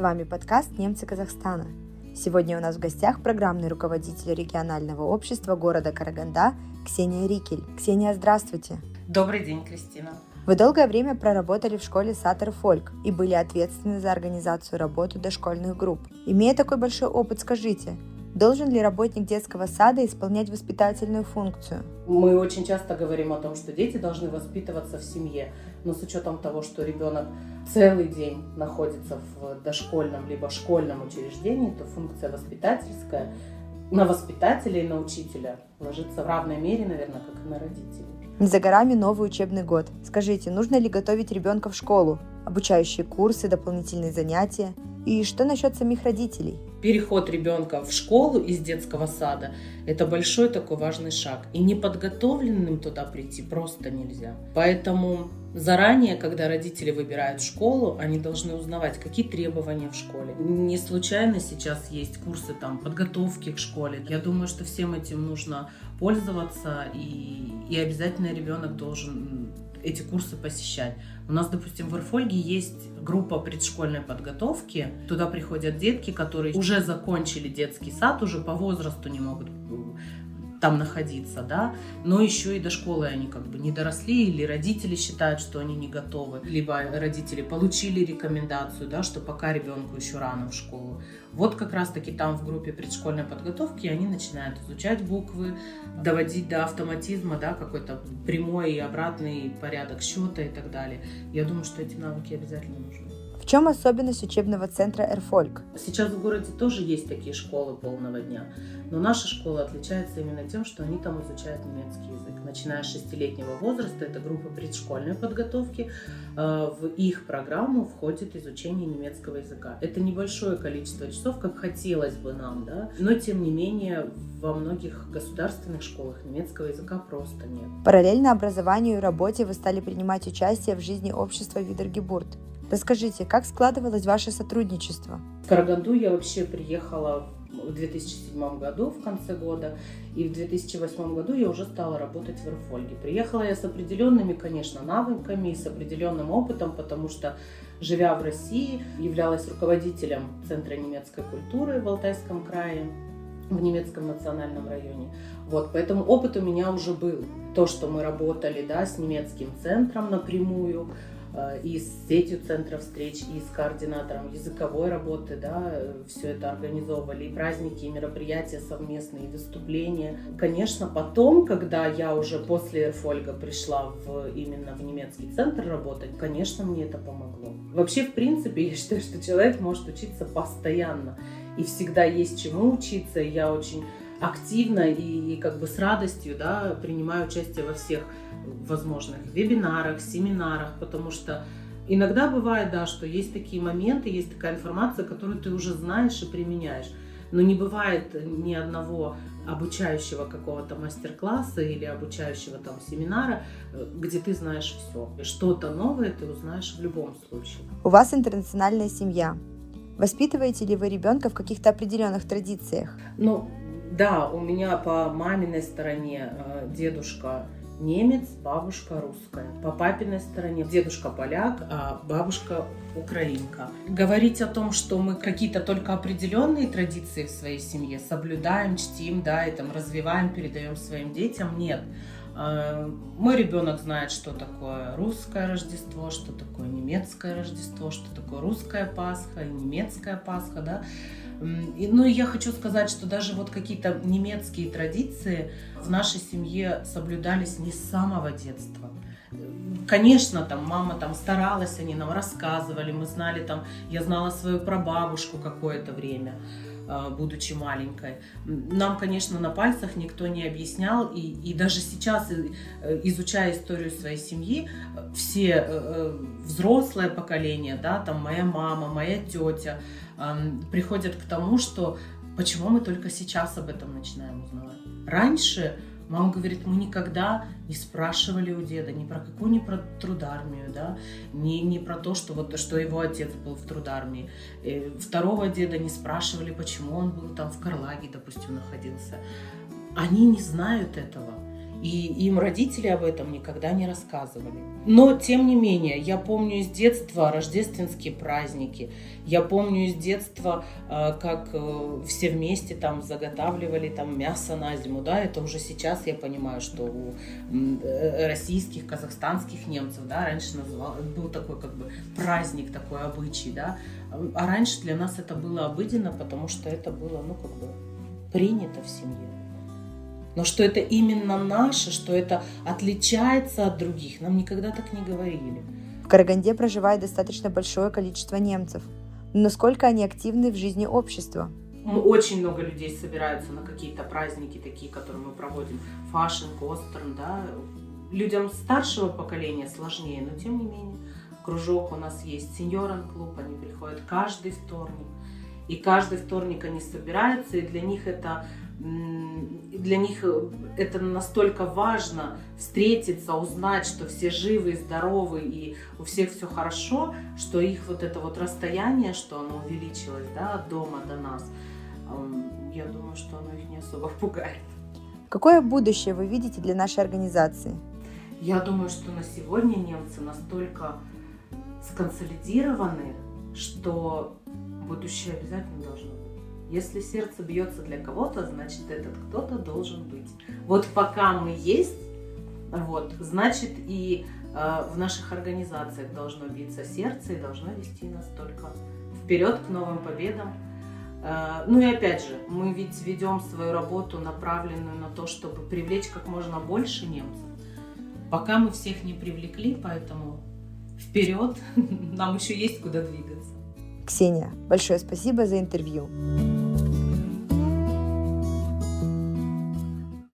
вами подкаст «Немцы Казахстана». Сегодня у нас в гостях программный руководитель регионального общества города Караганда Ксения Рикель. Ксения, здравствуйте. Добрый день, Кристина. Вы долгое время проработали в школе Сатер Фольк и были ответственны за организацию работы дошкольных групп. Имея такой большой опыт, скажите, Должен ли работник детского сада исполнять воспитательную функцию? Мы очень часто говорим о том, что дети должны воспитываться в семье, но с учетом того, что ребенок целый день находится в дошкольном либо школьном учреждении, то функция воспитательская на воспитателя и на учителя ложится в равной мере, наверное, как и на родителей. Не за горами новый учебный год. Скажите, нужно ли готовить ребенка в школу? Обучающие курсы, дополнительные занятия? И что насчет самих родителей? Переход ребенка в школу из детского сада – это большой такой важный шаг. И неподготовленным туда прийти просто нельзя. Поэтому заранее, когда родители выбирают школу, они должны узнавать, какие требования в школе. Не случайно сейчас есть курсы там, подготовки к школе. Я думаю, что всем этим нужно пользоваться, и, и обязательно ребенок должен эти курсы посещать. У нас, допустим, в Ирфольге есть группа предшкольной подготовки. Туда приходят детки, которые уже закончили детский сад, уже по возрасту не могут там находиться, да, но еще и до школы они как бы не доросли, или родители считают, что они не готовы, либо родители получили рекомендацию, да, что пока ребенку еще рано в школу. Вот как раз-таки там в группе предшкольной подготовки они начинают изучать буквы, доводить до автоматизма, да, какой-то прямой и обратный порядок счета и так далее. Я думаю, что эти навыки обязательно нужны. Чем особенность учебного центра «Эрфольк»? Сейчас в городе тоже есть такие школы полного дня, но наша школа отличается именно тем, что они там изучают немецкий язык. Начиная с шестилетнего возраста, это группа предшкольной подготовки, э, в их программу входит изучение немецкого языка. Это небольшое количество часов, как хотелось бы нам, да, но тем не менее во многих государственных школах немецкого языка просто нет. Параллельно образованию и работе вы стали принимать участие в жизни общества Видергебурт. Расскажите, как складывалось ваше сотрудничество? В Караганду я вообще приехала в 2007 году, в конце года, и в 2008 году я уже стала работать в Ирфольге. Приехала я с определенными, конечно, навыками, с определенным опытом, потому что, живя в России, являлась руководителем Центра немецкой культуры в Алтайском крае, в немецком национальном районе. Вот, поэтому опыт у меня уже был. То, что мы работали да, с немецким центром напрямую, и с сетью центров встреч, и с координатором языковой работы, да, все это организовывали, и праздники, и мероприятия совместные, и выступления. Конечно, потом, когда я уже после Эрфольга пришла в, именно в немецкий центр работать, конечно, мне это помогло. Вообще, в принципе, я считаю, что человек может учиться постоянно, и всегда есть чему учиться, и я очень активно и, и как бы с радостью да, принимаю участие во всех возможных вебинарах, семинарах, потому что иногда бывает, да, что есть такие моменты, есть такая информация, которую ты уже знаешь и применяешь. Но не бывает ни одного обучающего какого-то мастер-класса или обучающего там семинара, где ты знаешь все. Что-то новое ты узнаешь в любом случае. У вас интернациональная семья. Воспитываете ли вы ребенка в каких-то определенных традициях? Ну, да, у меня по маминой стороне э, дедушка немец, бабушка русская. По папиной стороне дедушка поляк, а бабушка украинка. Говорить о том, что мы какие-то только определенные традиции в своей семье соблюдаем, чтим, да, и там развиваем, передаем своим детям, нет. А, мой ребенок знает, что такое русское Рождество, что такое немецкое Рождество, что такое русская Пасха, немецкая Пасха, да. Ну и я хочу сказать, что даже вот какие-то немецкие традиции в нашей семье соблюдались не с самого детства. Конечно, там мама там старалась, они нам рассказывали, мы знали там, я знала свою прабабушку какое-то время, будучи маленькой. Нам, конечно, на пальцах никто не объяснял, и, и даже сейчас, э, изучая историю своей семьи, все э, э, взрослое поколение, да, там моя мама, моя тетя, приходят к тому, что почему мы только сейчас об этом начинаем узнавать. Раньше мама говорит, мы никогда не спрашивали у деда ни про какую, ни про трудармию, да, ни, ни про то, что, вот, что его отец был в трудармии. И второго деда не спрашивали, почему он был там в Карлаге, допустим, находился. Они не знают этого. И им родители об этом никогда не рассказывали. Но, тем не менее, я помню из детства рождественские праздники. Я помню из детства, э, как э, все вместе там заготавливали там мясо на зиму. Да, это уже сейчас я понимаю, что у э, российских, казахстанских немцев, да, раньше называл, был такой как бы праздник, такой обычай, да. А раньше для нас это было обыденно, потому что это было, ну, как бы принято в семье. Но что это именно наше, что это отличается от других, нам никогда так не говорили. В Караганде проживает достаточно большое количество немцев. Но насколько они активны в жизни общества? Очень много людей собираются на какие-то праздники, такие, которые мы проводим. Фашин, Костерн, да. Людям старшего поколения сложнее, но тем не менее. Кружок у нас есть, сеньоран клуб, они приходят каждый вторник. И каждый вторник они собираются, и для них это для них э, это настолько важно встретиться, узнать, что все живы, здоровы и у всех все хорошо, что их вот это вот расстояние, что оно увеличилось да, от дома до нас, я думаю, что оно их не особо пугает. Какое будущее вы видите для нашей организации? Я думаю, что на сегодня немцы настолько сконсолидированы, что будущее обязательно должно быть. Если сердце бьется для кого-то, значит этот кто-то должен быть. Вот пока мы есть, вот, значит и э, в наших организациях должно биться сердце и должно вести нас только вперед к новым победам. Э, ну и опять же, мы ведь ведем свою работу, направленную на то, чтобы привлечь как можно больше немцев. Пока мы всех не привлекли, поэтому вперед, нам еще есть куда двигаться. Ксения, большое спасибо за интервью.